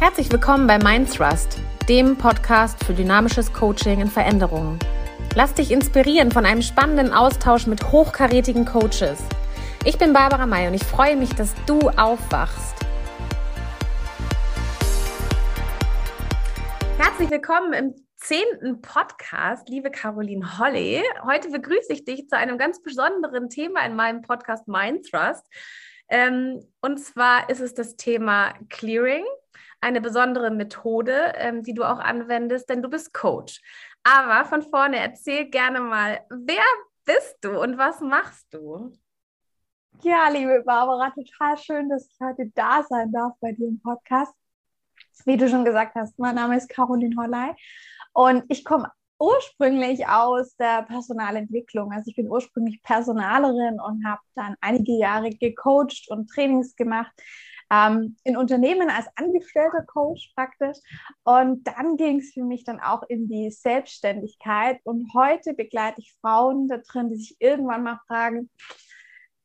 Herzlich willkommen bei Mindthrust, dem Podcast für dynamisches Coaching in Veränderungen. Lass dich inspirieren von einem spannenden Austausch mit hochkarätigen Coaches. Ich bin Barbara May und ich freue mich, dass du aufwachst. Herzlich willkommen im zehnten Podcast, liebe Caroline Holly. Heute begrüße ich dich zu einem ganz besonderen Thema in meinem Podcast Mindthrust. Ähm, und zwar ist es das Thema Clearing, eine besondere Methode, ähm, die du auch anwendest, denn du bist Coach. Aber von vorne erzähl gerne mal, wer bist du und was machst du? Ja, liebe Barbara, total schön, dass ich heute da sein darf bei dir im Podcast. Wie du schon gesagt hast, mein Name ist Caroline Holley und ich komme ursprünglich aus der Personalentwicklung. Also ich bin ursprünglich Personalerin und habe dann einige Jahre gecoacht und Trainings gemacht ähm, in Unternehmen als angestellter Coach praktisch. Und dann ging es für mich dann auch in die Selbstständigkeit. Und heute begleite ich Frauen da drin, die sich irgendwann mal fragen,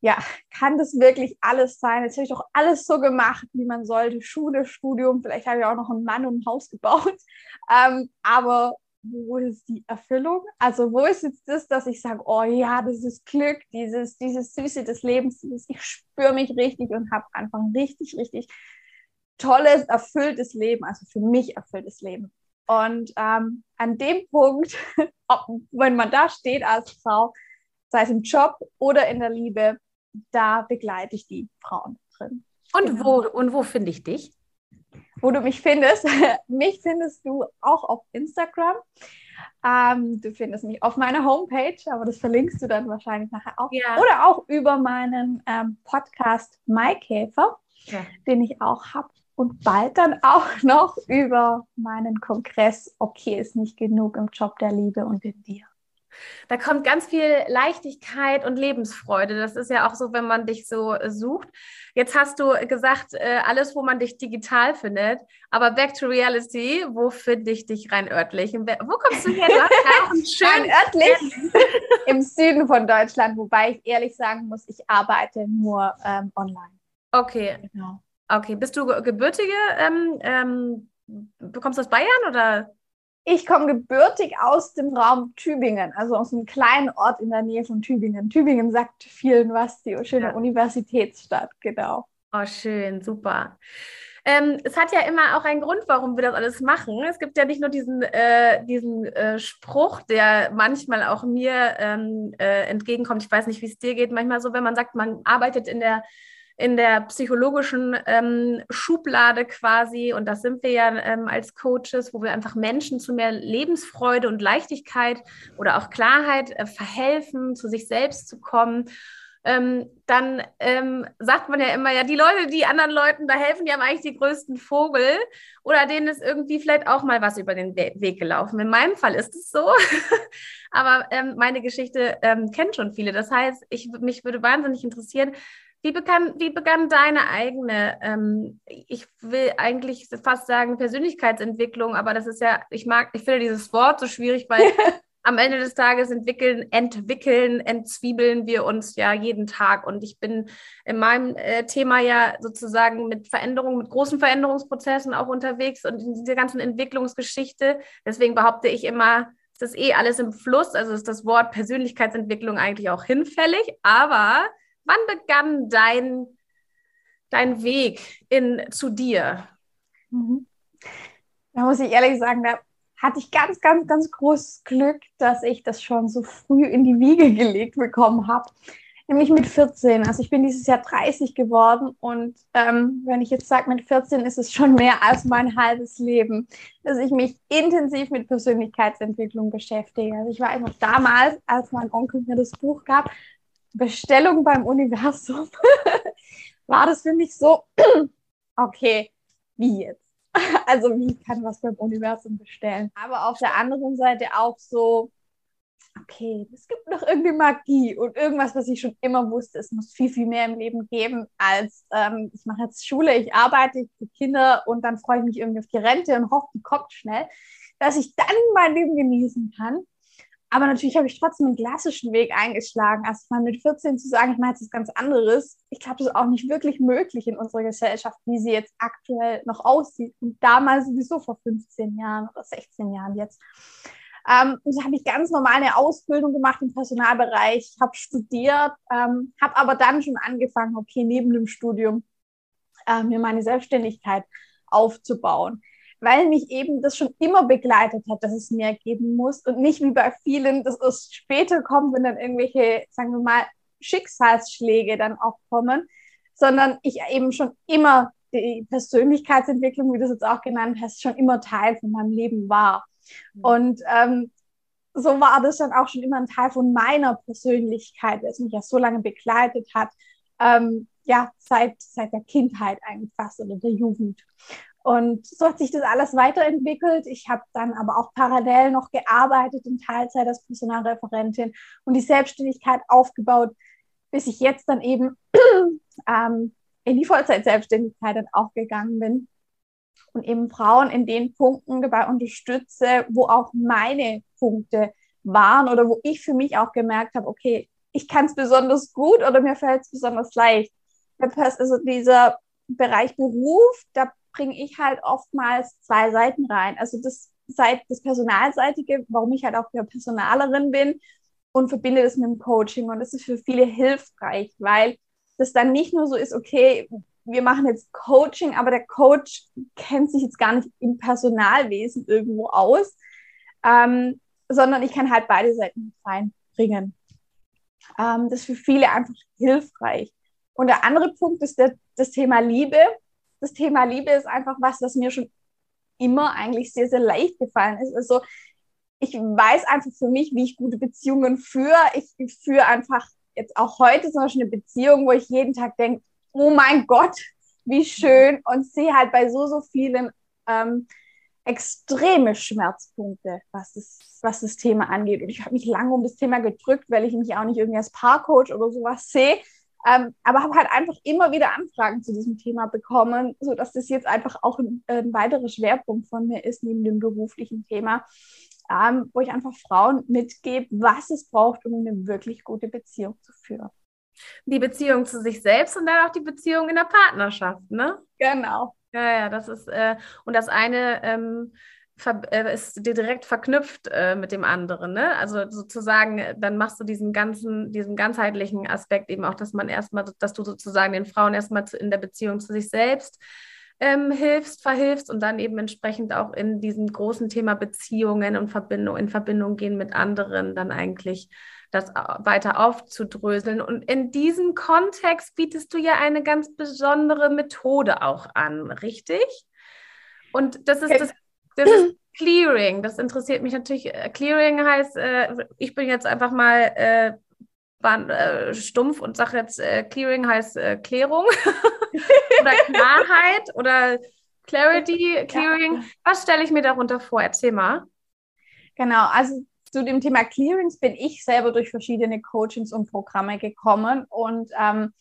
ja, kann das wirklich alles sein? Jetzt habe ich doch alles so gemacht, wie man sollte. Schule, Studium, vielleicht habe ich auch noch einen Mann und ein Haus gebaut. Ähm, aber wo ist die Erfüllung? Also wo ist jetzt das, dass ich sage, oh ja, das ist Glück, dieses, dieses Süße des Lebens, dieses, ich spüre mich richtig und habe einfach ein richtig, richtig tolles, erfülltes Leben, also für mich erfülltes Leben. Und ähm, an dem Punkt, ob, wenn man da steht als Frau, sei es im Job oder in der Liebe, da begleite ich die Frauen drin. Und genau. wo, und wo finde ich dich? Wo du mich findest. mich findest du auch auf Instagram. Ähm, du findest mich auf meiner Homepage, aber das verlinkst du dann wahrscheinlich nachher auch. Ja. Oder auch über meinen ähm, Podcast Maikäfer, ja. den ich auch habe. Und bald dann auch noch über meinen Kongress Okay ist nicht genug im Job der Liebe und in dir. Da kommt ganz viel Leichtigkeit und Lebensfreude. Das ist ja auch so, wenn man dich so sucht. Jetzt hast du gesagt, äh, alles, wo man dich digital findet. Aber back to reality, wo finde ich dich rein örtlich? Wo kommst du her? Du hast ja schön örtlich im Süden von Deutschland, wobei ich ehrlich sagen muss, ich arbeite nur ähm, online. Okay. Genau. Okay. Bist du gebürtige? Ähm, ähm, bekommst du aus Bayern oder? Ich komme gebürtig aus dem Raum Tübingen, also aus einem kleinen Ort in der Nähe von Tübingen. Tübingen sagt vielen was, die schöne ja. Universitätsstadt, genau. Oh, schön, super. Ähm, es hat ja immer auch einen Grund, warum wir das alles machen. Es gibt ja nicht nur diesen, äh, diesen äh, Spruch, der manchmal auch mir ähm, äh, entgegenkommt. Ich weiß nicht, wie es dir geht. Manchmal so, wenn man sagt, man arbeitet in der in der psychologischen ähm, Schublade quasi. Und das sind wir ja ähm, als Coaches, wo wir einfach Menschen zu mehr Lebensfreude und Leichtigkeit oder auch Klarheit äh, verhelfen, zu sich selbst zu kommen. Ähm, dann ähm, sagt man ja immer, ja, die Leute, die anderen Leuten da helfen, die haben eigentlich die größten Vogel oder denen ist irgendwie vielleicht auch mal was über den We Weg gelaufen. In meinem Fall ist es so, aber ähm, meine Geschichte ähm, kennt schon viele. Das heißt, ich, mich würde wahnsinnig interessieren, wie begann, wie begann deine eigene, ähm, ich will eigentlich fast sagen Persönlichkeitsentwicklung, aber das ist ja, ich mag, ich finde dieses Wort so schwierig, weil am Ende des Tages entwickeln, entwickeln, entzwiebeln wir uns ja jeden Tag. Und ich bin in meinem äh, Thema ja sozusagen mit Veränderungen, mit großen Veränderungsprozessen auch unterwegs und in dieser ganzen Entwicklungsgeschichte. Deswegen behaupte ich immer, es ist eh alles im Fluss, also ist das Wort Persönlichkeitsentwicklung eigentlich auch hinfällig, aber wann begann dein, dein Weg in, zu dir? Mhm. Da muss ich ehrlich sagen, da hatte ich ganz, ganz, ganz großes Glück, dass ich das schon so früh in die Wiege gelegt bekommen habe. Nämlich mit 14. Also ich bin dieses Jahr 30 geworden und ähm, wenn ich jetzt sage, mit 14 ist es schon mehr als mein halbes Leben, dass ich mich intensiv mit Persönlichkeitsentwicklung beschäftige. Also ich war einfach damals, als mein Onkel mir das Buch gab, Bestellung beim Universum war das für mich so, okay, wie jetzt? Also wie kann was beim Universum bestellen? Aber auf der anderen Seite auch so, okay, es gibt noch irgendwie Magie und irgendwas, was ich schon immer wusste, es muss viel, viel mehr im Leben geben als ähm, ich mache jetzt Schule, ich arbeite, ich kriege Kinder und dann freue ich mich irgendwie auf die Rente und hoffe, die kommt schnell, dass ich dann mein Leben genießen kann Aber natürlich habe ich trotzdem einen klassischen Weg eingeschlagen. Also mal mit 14 zu sagen, ich mache jetzt was ganz anderes, ich glaube, das ist auch nicht wirklich möglich in unserer Gesellschaft, wie sie jetzt aktuell noch aussieht. Und damals sowieso vor 15 Jahren oder 16 Jahren jetzt. Ähm, so habe ich ganz normal eine Ausbildung gemacht im Personalbereich, habe studiert, ähm, habe aber dann schon angefangen, okay, neben dem Studium äh, mir meine Selbstständigkeit aufzubauen weil mich eben das schon immer begleitet hat, dass es mehr geben muss und nicht wie bei vielen, dass es später kommt, wenn dann irgendwelche, sagen wir mal, Schicksalsschläge dann auch kommen, sondern ich eben schon immer die Persönlichkeitsentwicklung, wie du es jetzt auch genannt hast, schon immer Teil von meinem Leben war. Mhm. Und ähm, so war das dann auch schon immer ein Teil von meiner Persönlichkeit, das mich ja so lange begleitet hat, ähm, ja, seit, seit der Kindheit eigentlich fast oder der Jugend. Und so hat sich das alles weiterentwickelt. Ich habe dann aber auch parallel noch gearbeitet in Teilzeit als Personalreferentin und die Selbstständigkeit aufgebaut, bis ich jetzt dann eben ähm, in die Vollzeit-Selbstständigkeit dann auch gegangen bin und eben Frauen in den Punkten dabei unterstütze, wo auch meine Punkte waren oder wo ich für mich auch gemerkt habe, okay, ich kann es besonders gut oder mir fällt es besonders leicht. Also dieser Bereich Beruf, da bringe ich halt oftmals zwei Seiten rein. Also das, das Personalseitige, warum ich halt auch ja Personalerin bin und verbinde das mit dem Coaching. Und das ist für viele hilfreich, weil das dann nicht nur so ist, okay, wir machen jetzt Coaching, aber der Coach kennt sich jetzt gar nicht im Personalwesen irgendwo aus, ähm, sondern ich kann halt beide Seiten reinbringen. Ähm, das ist für viele einfach hilfreich. Und der andere Punkt ist der, das Thema Liebe das Thema Liebe ist einfach was, das mir schon immer eigentlich sehr, sehr leicht gefallen ist. Also ich weiß einfach für mich, wie ich gute Beziehungen führe. Ich, führe einfach jetzt auch heute zum Beispiel eine Beziehung, wo ich jeden Tag denke, oh mein Gott, wie schön und sehe halt bei so, so vielen ähm, extreme Schmerzpunkte, was das, was das Thema angeht. Und ich habe mich lange um das Thema gedrückt, weil ich mich auch nicht irgendwie als Paarcoach oder sowas sehe, ähm, aber habe halt einfach immer wieder Anfragen zu diesem Thema bekommen, sodass das jetzt einfach auch ein, ein weiterer Schwerpunkt von mir ist, neben dem beruflichen Thema, ähm, wo ich einfach Frauen mitgebe, was es braucht, um eine wirklich gute Beziehung zu führen. Die Beziehung zu sich selbst und dann auch die Beziehung in der Partnerschaft, ne? Genau. Ja, ja, das ist, äh, und das eine ähm, äh, ist dir direkt verknüpft äh, mit dem anderen. Ne? Also sozusagen, äh, dann machst du diesen ganzen, diesen ganzheitlichen Aspekt eben auch, dass man erstmal, dass du sozusagen den Frauen erstmal in der Beziehung zu sich selbst ähm, hilfst, verhilfst und dann eben entsprechend auch in diesem großen Thema Beziehungen und Verbindung, in Verbindung gehen mit anderen, dann eigentlich das weiter aufzudröseln. Und in diesem Kontext bietest du ja eine ganz besondere Methode auch an, richtig? Und das ist das das ist Clearing. Das interessiert mich natürlich. Äh, Clearing heißt, äh, ich bin jetzt einfach mal äh, ban, äh, stumpf und sage jetzt, äh, Clearing heißt äh, Klärung oder Klarheit oder Clarity, Clearing. Ja. Was stelle ich mir darunter vor? Erzähl mal. Genau, also zu dem Thema Clearings bin ich selber durch verschiedene Coachings und Programme gekommen und ähm,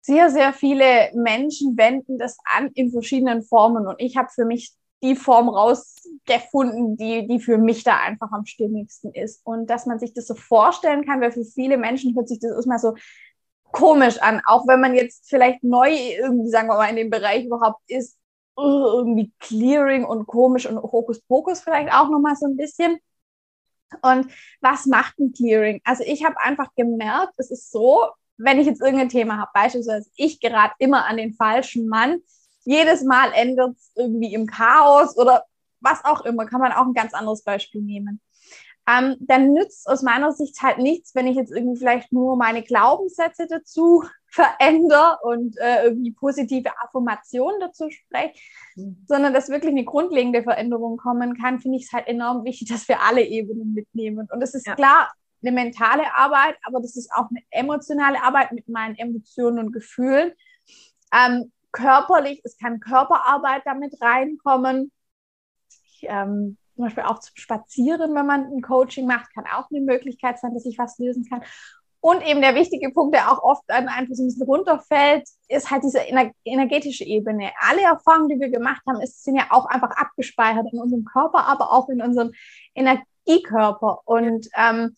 sehr, sehr viele Menschen wenden das an in verschiedenen Formen und ich habe für mich die Form rausgefunden, die, die für mich da einfach am stimmigsten ist. Und dass man sich das so vorstellen kann, weil für viele Menschen hört sich das erstmal so komisch an, auch wenn man jetzt vielleicht neu irgendwie, sagen wir mal, in dem Bereich überhaupt ist, irgendwie Clearing und komisch und Hokuspokus vielleicht auch nochmal so ein bisschen. Und was macht ein Clearing? Also ich habe einfach gemerkt, es ist so, wenn ich jetzt irgendein Thema habe, beispielsweise ich gerate immer an den falschen Mann, jedes Mal endet es irgendwie im Chaos oder was auch immer, kann man auch ein ganz anderes Beispiel nehmen. Ähm, dann nützt aus meiner Sicht halt nichts, wenn ich jetzt irgendwie vielleicht nur meine Glaubenssätze dazu verändere und äh, irgendwie positive Affirmationen dazu spreche, mhm. sondern dass wirklich eine grundlegende Veränderung kommen kann, finde ich es halt enorm wichtig, dass wir alle Ebenen mitnehmen. Und es ist ja. klar eine mentale Arbeit, aber das ist auch eine emotionale Arbeit mit meinen Emotionen und Gefühlen. Ähm, körperlich, es kann Körperarbeit damit reinkommen. Ich, ähm, zum Beispiel auch zum Spazieren, wenn man ein Coaching macht, kann auch eine Möglichkeit sein, dass ich was lösen kann. Und eben der wichtige Punkt, der auch oft einfach so ein bisschen runterfällt, ist halt diese energetische Ebene. Alle Erfahrungen, die wir gemacht haben, sind ja auch einfach abgespeichert in unserem Körper, aber auch in unserem Energiekörper. Und ähm,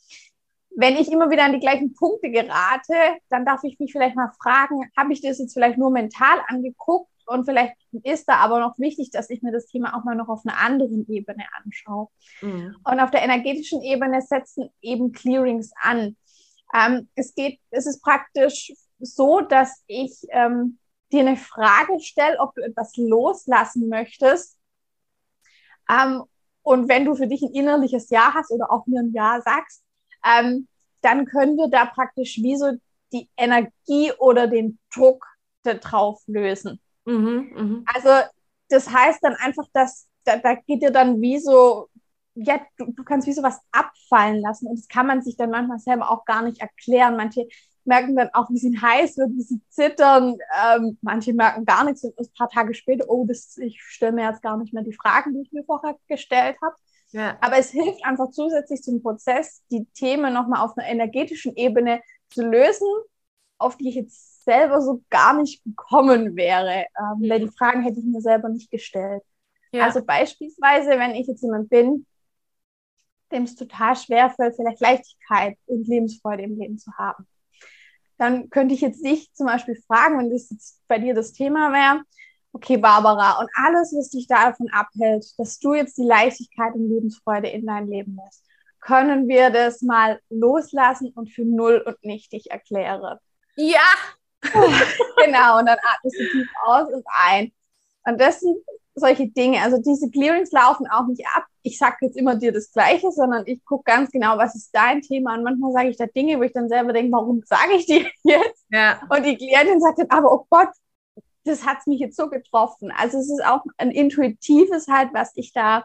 wenn ich immer wieder an die gleichen Punkte gerate, dann darf ich mich vielleicht mal fragen, habe ich das jetzt vielleicht nur mental angeguckt und vielleicht ist da aber noch wichtig, dass ich mir das Thema auch mal noch auf einer anderen Ebene anschaue. Mhm. Und auf der energetischen Ebene setzen eben Clearings an. Ähm, es geht, es ist praktisch so, dass ich ähm, dir eine Frage stelle, ob du etwas loslassen möchtest. Ähm, und wenn du für dich ein innerliches Ja hast oder auch mir ein Ja sagst, ähm, dann können wir da praktisch wie so die Energie oder den Druck da drauf lösen. Mhm, mh. Also das heißt dann einfach, dass da, da geht dir dann wie so, ja, du, du kannst wie so was abfallen lassen und das kann man sich dann manchmal selber auch gar nicht erklären. Manche merken dann auch, wie sie heiß wird, wie sie zittern. Ähm, manche merken gar nichts und ein paar Tage später, oh, das, ich stelle mir jetzt gar nicht mehr die Fragen, die ich mir vorher gestellt habe. Ja. Aber es hilft einfach zusätzlich zum Prozess, die Themen nochmal auf einer energetischen Ebene zu lösen, auf die ich jetzt selber so gar nicht gekommen wäre. Ähm, mhm. Weil die Fragen hätte ich mir selber nicht gestellt. Ja. Also beispielsweise, wenn ich jetzt jemand bin, dem es total schwer fällt, vielleicht Leichtigkeit und Lebensfreude im Leben zu haben dann könnte ich jetzt dich zum Beispiel fragen, wenn das jetzt bei dir das Thema wäre, okay, Barbara, und alles, was dich davon abhält, dass du jetzt die Leichtigkeit und Lebensfreude in dein Leben lässt, können wir das mal loslassen und für null und nichtig erklären? Ja! genau, und dann atmest du tief aus und ein. Und das sind solche Dinge. Also diese Clearings laufen auch nicht ab. Ich sage jetzt immer dir das Gleiche, sondern ich gucke ganz genau, was ist dein Thema. Und manchmal sage ich da Dinge, wo ich dann selber denke, warum sage ich dir jetzt? Ja. Und die Klientin sagt dann, aber oh Gott, das hat mich jetzt so getroffen. Also es ist auch ein intuitives halt, was ich da,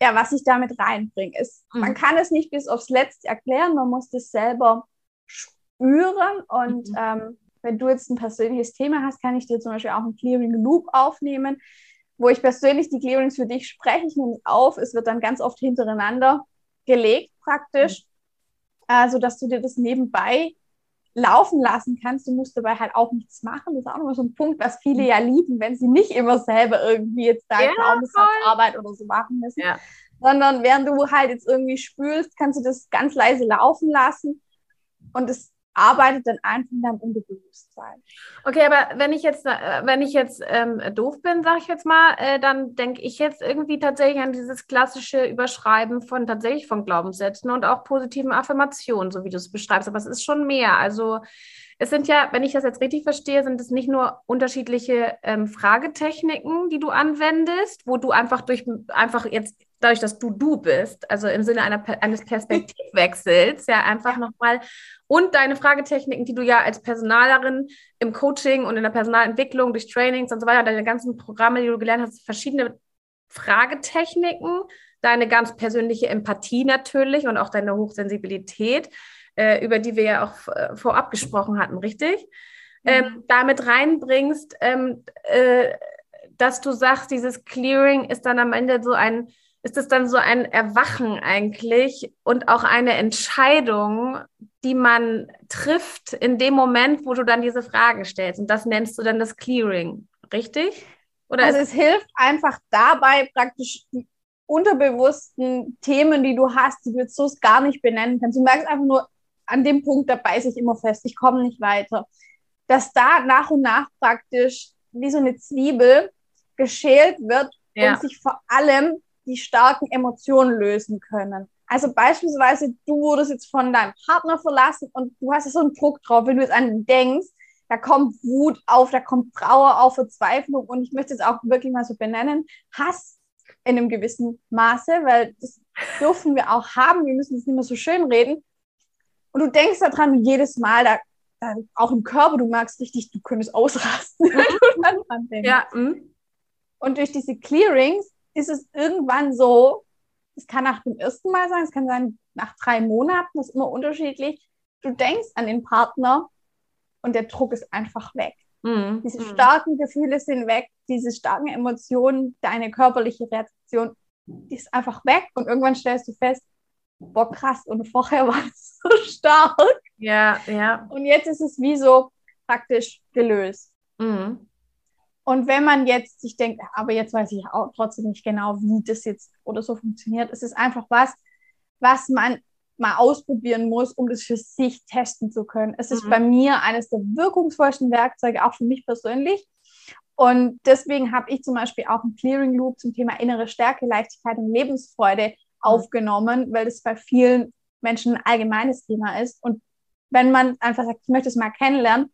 ja, was ich damit reinbringe. Es, mhm. Man kann es nicht bis aufs Letzte erklären, man muss das selber spüren und mhm. ähm, wenn du jetzt ein persönliches Thema hast, kann ich dir zum Beispiel auch einen Clearing Loop aufnehmen wo ich persönlich die Clearings für dich spreche. Ich nehme es auf, es wird dann ganz oft hintereinander gelegt praktisch, mhm. äh, sodass du dir das nebenbei laufen lassen kannst. Du musst dabei halt auch nichts machen. Das ist auch nochmal so ein Punkt, was viele ja lieben, wenn sie nicht immer selber irgendwie jetzt da ja, Glaubenssatzarbeit oder so machen müssen. Ja. Sondern während du halt jetzt irgendwie spülst, kannst du das ganz leise laufen lassen. Und es arbeitet dann einfach in deinem Unterbewusstsein. Okay, aber wenn ich jetzt, äh, wenn ich jetzt ähm, doof bin, sage ich jetzt mal, äh, dann denke ich jetzt irgendwie tatsächlich an dieses klassische Überschreiben von tatsächlich von Glaubenssätzen und auch positiven Affirmationen, so wie du es beschreibst. Aber es ist schon mehr. Also es sind ja, wenn ich das jetzt richtig verstehe, sind es nicht nur unterschiedliche ähm, Fragetechniken, die du anwendest, wo du einfach durch einfach jetzt dadurch, dass du du bist, also im Sinne einer, eines Perspektivwechsels, ja einfach nochmal und deine Fragetechniken, die du ja als Personalerin im Coaching und in der Personalentwicklung durch Trainings und so weiter, deine ganzen Programme, die du gelernt hast, verschiedene Fragetechniken, deine ganz persönliche Empathie natürlich und auch deine Hochsensibilität äh, über die wir ja auch äh, vorab gesprochen hatten, richtig? Mhm. Ähm, damit reinbringst, ähm, äh, dass du sagst, dieses Clearing ist dann am Ende so ein, ist es dann so ein Erwachen eigentlich und auch eine Entscheidung, die man trifft in dem Moment, wo du dann diese Fragen stellst. Und das nennst du dann das Clearing, richtig? Oder also es hilft einfach dabei, praktisch die unterbewussten Themen, die du hast, die du jetzt so gar nicht benennen kannst. Du merkst einfach nur, an dem Punkt, da beiße ich immer fest, ich komme nicht weiter. Dass da nach und nach praktisch wie so eine Zwiebel geschält wird ja. und sich vor allem die starken Emotionen lösen können. Also beispielsweise, du wurdest jetzt von deinem Partner verlassen und du hast so einen Druck drauf, wenn du jetzt an ihn denkst, da kommt Wut auf, da kommt Trauer auf, Verzweiflung und ich möchte es auch wirklich mal so benennen, Hass in einem gewissen Maße, weil das dürfen wir auch haben, wir müssen es nicht mehr so schön reden, und du denkst daran jedes Mal, da, da, auch im Körper, du merkst richtig, du könntest ausrasten, wenn du dann dran denkst. Ja. Mh. Und durch diese Clearings ist es irgendwann so, es kann nach dem ersten Mal sein, es kann sein nach drei Monaten, das ist immer unterschiedlich. Du denkst an den Partner und der Druck ist einfach weg. Mhm. Diese mhm. starken Gefühle sind weg, diese starken Emotionen, deine körperliche Reaktion, die ist einfach weg und irgendwann stellst du fest, boah, krass, und vorher war es so stark. Ja, ja. Und jetzt ist es wie so praktisch gelöst. Mhm. Und wenn man jetzt sich denkt, aber jetzt weiß ich auch trotzdem nicht genau, wie das jetzt oder so funktioniert, es ist einfach was, was man mal ausprobieren muss, um das für sich testen zu können. Es ist mhm. bei mir eines der wirkungsvollsten Werkzeuge, auch für mich persönlich. Und deswegen habe ich zum Beispiel auch einen Clearing Loop zum Thema innere Stärke, Leichtigkeit und Lebensfreude mhm. aufgenommen, weil das bei vielen Menschen ein allgemeines Thema ist. Und wenn man einfach sagt, ich möchte es mal kennenlernen,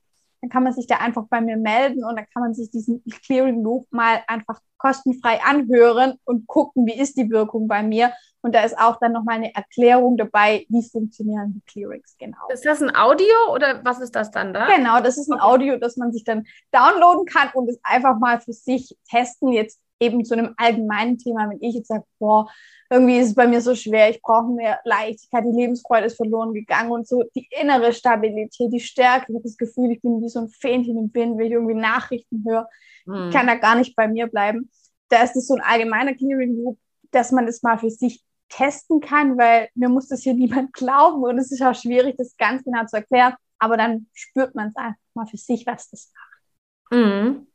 dann kann man sich da einfach bei mir melden und dann kann man sich diesen Clearing Loop mal einfach kostenfrei anhören und gucken, wie ist die Wirkung bei mir. Und da ist auch dann nochmal eine Erklärung dabei, wie funktionieren die Clearings genau. Ist das ein Audio oder was ist das dann da? Genau, das ist ein Audio, das man sich dann downloaden kann und es einfach mal für sich testen. Jetzt eben zu einem allgemeinen Thema, wenn ich jetzt sage, boah, irgendwie ist es bei mir so schwer, ich brauche mehr Leichtigkeit, die Lebensfreude ist verloren gegangen und so die innere Stabilität, die Stärke. Ich habe das Gefühl, ich bin wie so ein Fähnchen im Wind, wenn ich irgendwie Nachrichten höre. Hm. Ich kann da gar nicht bei mir bleiben. Da ist es so ein allgemeiner Clearing Loop, dass man das mal für sich testen kann, weil mir muss das hier niemand glauben und es ist auch schwierig, das ganz genau zu erklären. Aber dann spürt man es einfach mal für sich, was das macht. Mhm.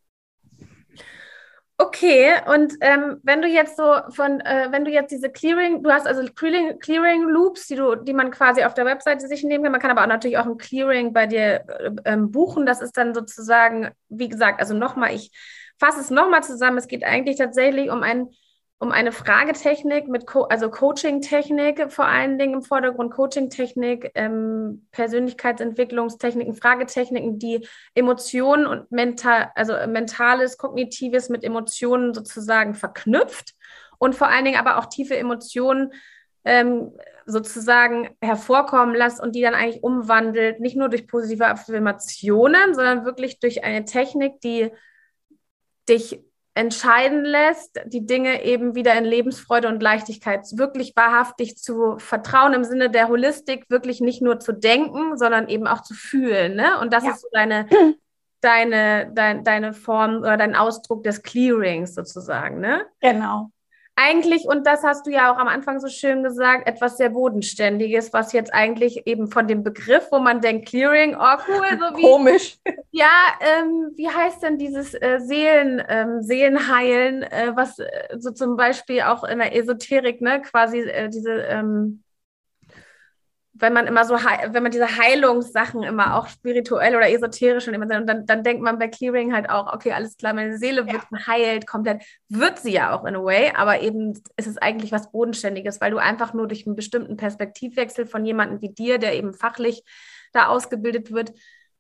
Okay, und ähm, wenn du jetzt so von, äh, wenn du jetzt diese Clearing, du hast also Clearing, Clearing Loops, die du, die man quasi auf der Webseite sich nehmen kann. Man kann aber auch natürlich auch ein Clearing bei dir äh, ähm, buchen. Das ist dann sozusagen, wie gesagt, also nochmal, ich fasse es nochmal zusammen. Es geht eigentlich tatsächlich um ein um eine Fragetechnik mit, Co also Coaching-Technik vor allen Dingen im Vordergrund, Coaching-Technik, ähm, Persönlichkeitsentwicklungstechniken, Fragetechniken, die Emotionen und mental, also mentales, kognitives mit Emotionen sozusagen verknüpft und vor allen Dingen aber auch tiefe Emotionen ähm, sozusagen hervorkommen lässt und die dann eigentlich umwandelt, nicht nur durch positive Affirmationen, sondern wirklich durch eine Technik, die dich entscheiden lässt, die Dinge eben wieder in Lebensfreude und Leichtigkeit wirklich wahrhaftig zu vertrauen, im Sinne der Holistik, wirklich nicht nur zu denken, sondern eben auch zu fühlen. Ne? Und das ja. ist so deine, deine, dein, deine Form oder dein Ausdruck des Clearings sozusagen. Ne? Genau eigentlich, und das hast du ja auch am Anfang so schön gesagt, etwas sehr Bodenständiges, was jetzt eigentlich eben von dem Begriff, wo man denkt, Clearing, oh cool, so wie. Komisch. Ja, ähm, wie heißt denn dieses äh, Seelen, ähm, Seelenheilen, äh, was äh, so zum Beispiel auch in der Esoterik, ne, quasi äh, diese ähm, wenn man immer so, wenn man diese Heilungssachen immer auch spirituell oder esoterisch und immer dann, dann denkt man bei Clearing halt auch, okay, alles klar, meine Seele wird ja. geheilt, komplett, wird sie ja auch in a way, aber eben ist es eigentlich was Bodenständiges, weil du einfach nur durch einen bestimmten Perspektivwechsel von jemandem wie dir, der eben fachlich da ausgebildet wird,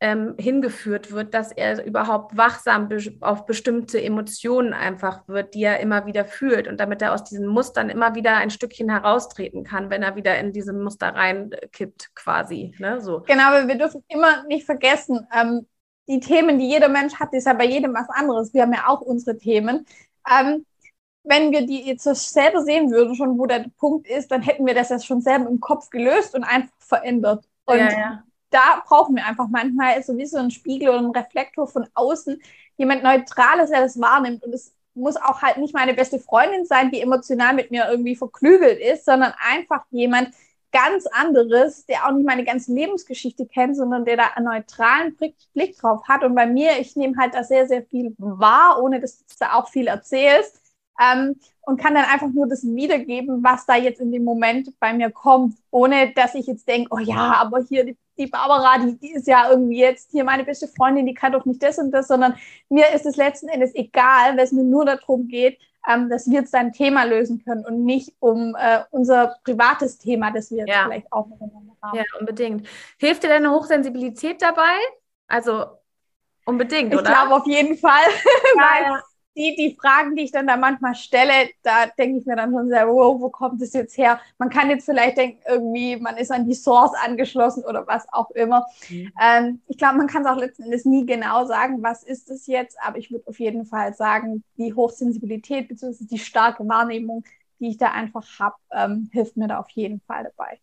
ähm, hingeführt wird, dass er überhaupt wachsam be auf bestimmte Emotionen einfach wird, die er immer wieder fühlt und damit er aus diesen Mustern immer wieder ein Stückchen heraustreten kann, wenn er wieder in diese Muster reinkippt, quasi. Ne? So. Genau, aber wir dürfen immer nicht vergessen, ähm, die Themen, die jeder Mensch hat, ist ja bei jedem was anderes. Wir haben ja auch unsere Themen. Ähm, wenn wir die jetzt selber sehen würden, schon wo der Punkt ist, dann hätten wir das ja schon selber im Kopf gelöst und einfach verändert. Und ja, ja da brauchen wir einfach manchmal so wie so ein Spiegel oder ein Reflektor von außen, jemand Neutrales, der das wahrnimmt. Und es muss auch halt nicht meine beste Freundin sein, die emotional mit mir irgendwie verklügelt ist, sondern einfach jemand ganz anderes, der auch nicht meine ganze Lebensgeschichte kennt, sondern der da einen neutralen Blick, Blick drauf hat. Und bei mir, ich nehme halt da sehr, sehr viel wahr, ohne dass du da auch viel erzählst. Ähm, und kann dann einfach nur das wiedergeben, was da jetzt in dem Moment bei mir kommt, ohne dass ich jetzt denke, oh ja, aber hier die die Barbara, die, die ist ja irgendwie jetzt hier meine beste Freundin, die kann doch nicht das und das, sondern mir ist es letzten Endes egal, weil es mir nur darum geht, ähm, dass wir jetzt ein Thema lösen können und nicht um äh, unser privates Thema, das wir jetzt ja. vielleicht auch miteinander haben. Ja, unbedingt. Hilft dir deine Hochsensibilität dabei? Also unbedingt, ich oder? Ich glaube auf jeden Fall. Ja, ja die, die Fragen, die ich dann da manchmal stelle, da denke ich mir dann schon sehr, wow, wo kommt es jetzt her? Man kann jetzt vielleicht denken, irgendwie, man ist an die Source angeschlossen oder was auch immer. Mhm. Ähm, ich glaube, man kann es auch letzten Endes nie genau sagen, was ist es jetzt, aber ich würde auf jeden Fall sagen, die Hochsensibilität bzw. die starke Wahrnehmung, die ich da einfach habe, ähm, hilft mir da auf jeden Fall dabei.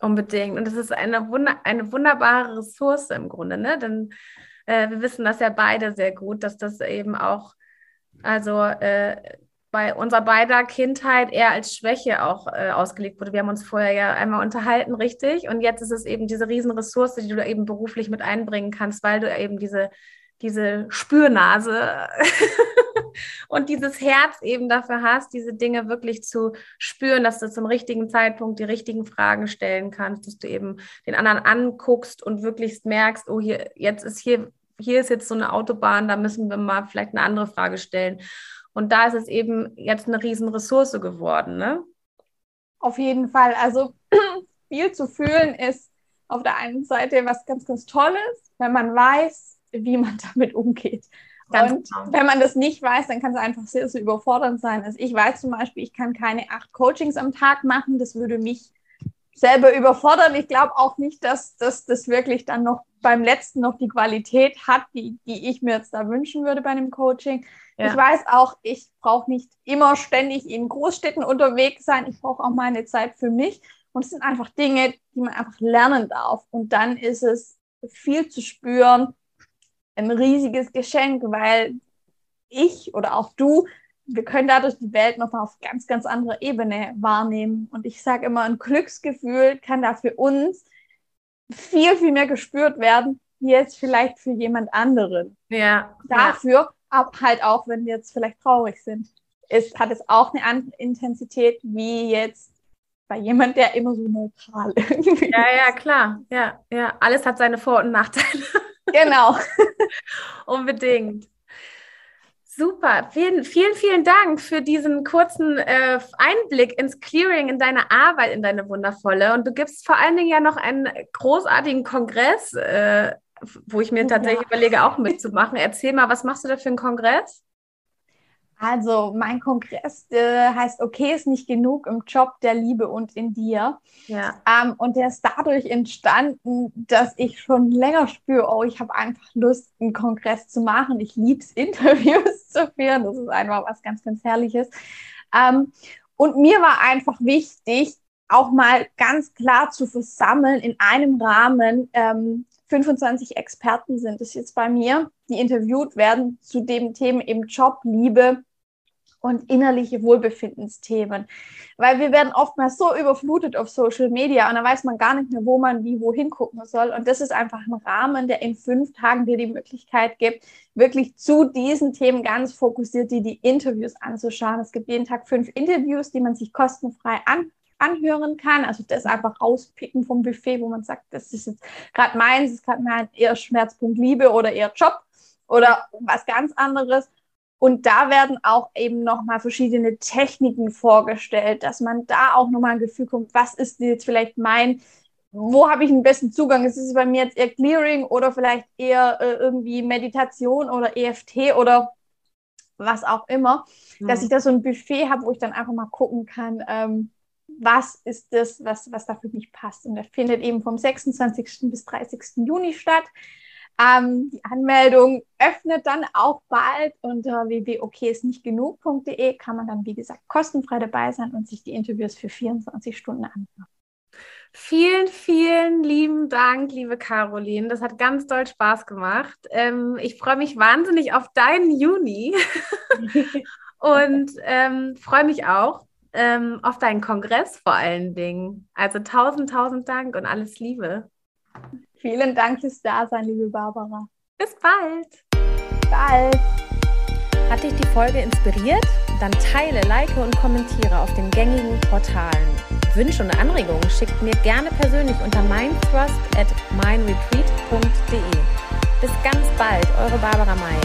Unbedingt. Und das ist eine, Wunder eine wunderbare Ressource im Grunde, ne? Denn äh, wir wissen das ja beide sehr gut, dass das eben auch also äh, bei unserer beider Kindheit eher als Schwäche auch äh, ausgelegt wurde. Wir haben uns vorher ja einmal unterhalten, richtig? Und jetzt ist es eben diese Riesenressource, die du da eben beruflich mit einbringen kannst, weil du eben diese, diese Spürnase und dieses Herz eben dafür hast, diese Dinge wirklich zu spüren, dass du zum richtigen Zeitpunkt die richtigen Fragen stellen kannst, dass du eben den anderen anguckst und wirklich merkst, oh, hier, jetzt ist hier, hier ist jetzt so eine Autobahn, da müssen wir mal vielleicht eine andere Frage stellen. Und da ist es eben jetzt eine riesen Ressource geworden, ne? Auf jeden Fall. Also viel zu fühlen ist auf der einen Seite was ganz, ganz Tolles, wenn man weiß, wie man damit umgeht. Ganz und genau. wenn man das nicht weiß, dann kann es einfach sehr, sehr überfordernd sein. Also ich weiß zum Beispiel, ich kann keine acht Coachings am Tag machen. Das würde mich selber überfordern. Ich glaube auch nicht, dass, dass das wirklich dann noch beim letzten noch die Qualität hat, die, die ich mir jetzt da wünschen würde bei einem Coaching. Ja. Ich weiß auch, ich brauche nicht immer ständig in Großstädten unterwegs sein. Ich brauche auch meine Zeit für mich. Und es sind einfach Dinge, die man einfach lernen darf. Und dann ist es viel zu spüren, ein riesiges Geschenk, weil ich oder auch du, wir können dadurch die Welt nochmal auf ganz, ganz anderer Ebene wahrnehmen. Und ich sage immer, ein Glücksgefühl kann da für uns viel, viel mehr gespürt werden, wie jetzt vielleicht für jemand anderen. Ja. Dafür, aber halt auch, wenn wir jetzt vielleicht traurig sind, ist, hat es auch eine andere Intensität wie jetzt bei jemand, der immer so neutral irgendwie Ja, ja, klar. Ja, ja. Alles hat seine Vor- und Nachteile. Genau. Unbedingt. Super, vielen, vielen, vielen Dank für diesen kurzen äh, Einblick ins Clearing, in deine Arbeit, in deine wundervolle. Und du gibst vor allen Dingen ja noch einen großartigen Kongress, äh, wo ich mir tatsächlich ja. überlege, auch mitzumachen. Erzähl mal, was machst du da für einen Kongress? Also mein Kongress äh, heißt Okay ist nicht genug im Job der Liebe und in dir. Ja. Ähm, und der ist dadurch entstanden, dass ich schon länger spüre, oh, ich habe einfach Lust, einen Kongress zu machen. Ich liebe es, Interviews zu führen. Das ist einfach was ganz, ganz Herrliches. Ähm, und mir war einfach wichtig, auch mal ganz klar zu versammeln in einem Rahmen, ähm, 25 Experten sind es jetzt bei mir, die interviewt werden zu dem Themen eben Job, Liebe, und innerliche Wohlbefindensthemen. Weil wir werden oftmals so überflutet auf Social Media und da weiß man gar nicht mehr, wo man wie wohin gucken soll. Und das ist einfach ein Rahmen, der in fünf Tagen dir die Möglichkeit gibt, wirklich zu diesen Themen ganz fokussiert die, die Interviews anzuschauen. Es gibt jeden Tag fünf Interviews, die man sich kostenfrei an, anhören kann. Also das einfach rauspicken vom Buffet, wo man sagt, das ist jetzt gerade meins, ist gerade mein eher Schmerzpunkt Liebe oder eher Job oder was ganz anderes. Und da werden auch eben nochmal verschiedene Techniken vorgestellt, dass man da auch nochmal ein Gefühl kommt, was ist jetzt vielleicht mein, wo habe ich den besten Zugang? Ist es bei mir jetzt eher Clearing oder vielleicht eher äh, irgendwie Meditation oder EFT oder was auch immer, mhm. dass ich da so ein Buffet habe, wo ich dann einfach mal gucken kann, ähm, was ist das, was, was da für mich passt. Und das findet eben vom 26. bis 30. Juni statt. Ähm, die Anmeldung öffnet dann auch bald unter www.okisnichtgenug.de kann man dann, wie gesagt, kostenfrei dabei sein und sich die Interviews für 24 Stunden anhören. Vielen, vielen lieben Dank, liebe Caroline. Das hat ganz doll Spaß gemacht. Ähm, ich freue mich wahnsinnig auf deinen Juni und ähm, freue mich auch ähm, auf deinen Kongress vor allen Dingen. Also tausend, tausend Dank und alles Liebe. Vielen Dank fürs Dasein, liebe Barbara. Bis bald. Bald. Hat dich die Folge inspiriert? Dann teile, like und kommentiere auf den gängigen Portalen. Wünsche und Anregungen schickt mir gerne persönlich unter mindthrust at mindretreat.de. Bis ganz bald, eure Barbara May.